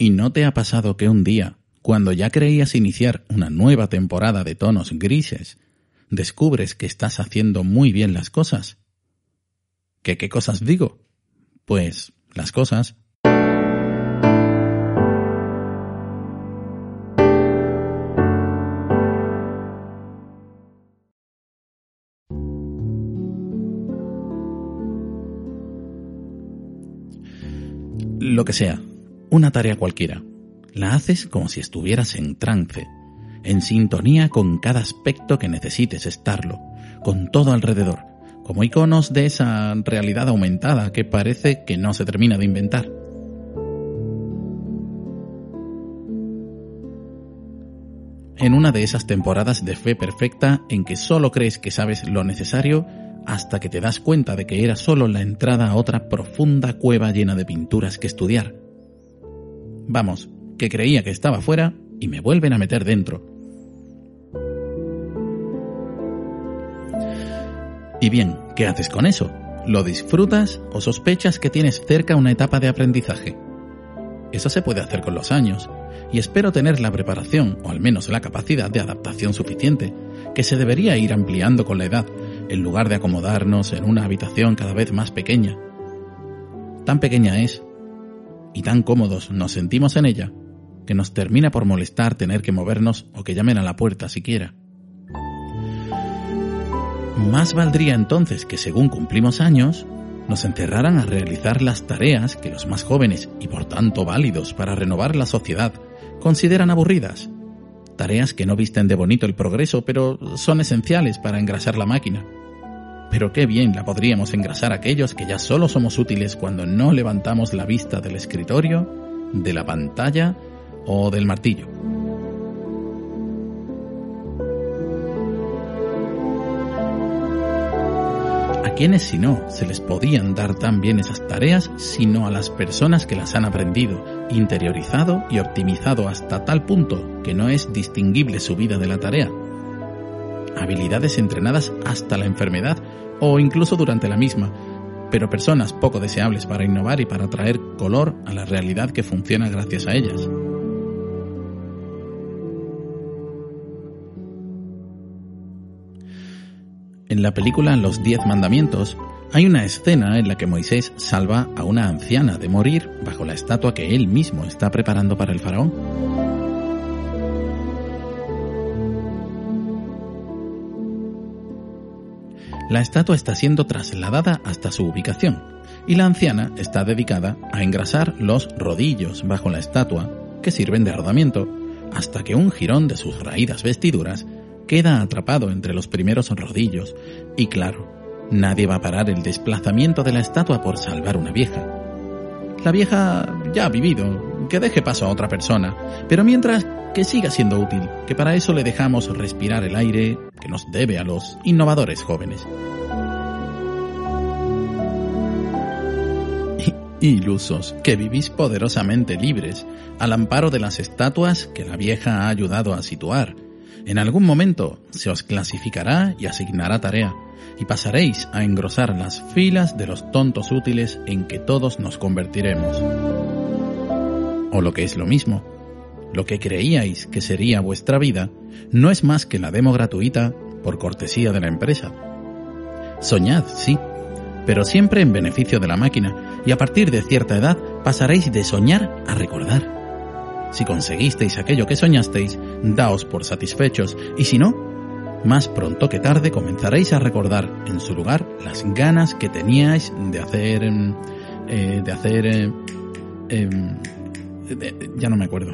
¿Y no te ha pasado que un día, cuando ya creías iniciar una nueva temporada de tonos grises, descubres que estás haciendo muy bien las cosas? ¿Qué qué cosas digo? Pues las cosas lo que sea, una tarea cualquiera. La haces como si estuvieras en trance, en sintonía con cada aspecto que necesites estarlo, con todo alrededor, como iconos de esa realidad aumentada que parece que no se termina de inventar. En una de esas temporadas de fe perfecta en que solo crees que sabes lo necesario hasta que te das cuenta de que era solo la entrada a otra profunda cueva llena de pinturas que estudiar. Vamos, que creía que estaba fuera y me vuelven a meter dentro. Y bien, ¿qué haces con eso? ¿Lo disfrutas o sospechas que tienes cerca una etapa de aprendizaje? Eso se puede hacer con los años, y espero tener la preparación, o al menos la capacidad de adaptación suficiente, que se debería ir ampliando con la edad, en lugar de acomodarnos en una habitación cada vez más pequeña. Tan pequeña es, y tan cómodos nos sentimos en ella, que nos termina por molestar tener que movernos o que llamen a la puerta siquiera. Más valdría entonces que según cumplimos años, nos encerraran a realizar las tareas que los más jóvenes y por tanto válidos para renovar la sociedad consideran aburridas. Tareas que no visten de bonito el progreso, pero son esenciales para engrasar la máquina. Pero qué bien la podríamos engrasar aquellos que ya solo somos útiles cuando no levantamos la vista del escritorio, de la pantalla o del martillo. ¿A quiénes si no se les podían dar tan bien esas tareas sino a las personas que las han aprendido, interiorizado y optimizado hasta tal punto que no es distinguible su vida de la tarea? Habilidades entrenadas hasta la enfermedad o incluso durante la misma, pero personas poco deseables para innovar y para traer color a la realidad que funciona gracias a ellas. En la película Los Diez Mandamientos hay una escena en la que Moisés salva a una anciana de morir bajo la estatua que él mismo está preparando para el faraón. La estatua está siendo trasladada hasta su ubicación y la anciana está dedicada a engrasar los rodillos bajo la estatua que sirven de rodamiento hasta que un jirón de sus raídas vestiduras queda atrapado entre los primeros rodillos y claro, nadie va a parar el desplazamiento de la estatua por salvar una vieja. La vieja ya ha vivido, que deje paso a otra persona, pero mientras que siga siendo útil, que para eso le dejamos respirar el aire que nos debe a los innovadores jóvenes. Ilusos, que vivís poderosamente libres, al amparo de las estatuas que la vieja ha ayudado a situar. En algún momento se os clasificará y asignará tarea, y pasaréis a engrosar las filas de los tontos útiles en que todos nos convertiremos. O lo que es lo mismo, lo que creíais que sería vuestra vida no es más que la demo gratuita por cortesía de la empresa. Soñad, sí, pero siempre en beneficio de la máquina, y a partir de cierta edad pasaréis de soñar a recordar. Si conseguisteis aquello que soñasteis, daos por satisfechos, y si no, más pronto que tarde comenzaréis a recordar en su lugar las ganas que teníais de hacer... Em, eh, de hacer... Eh, ya no me acuerdo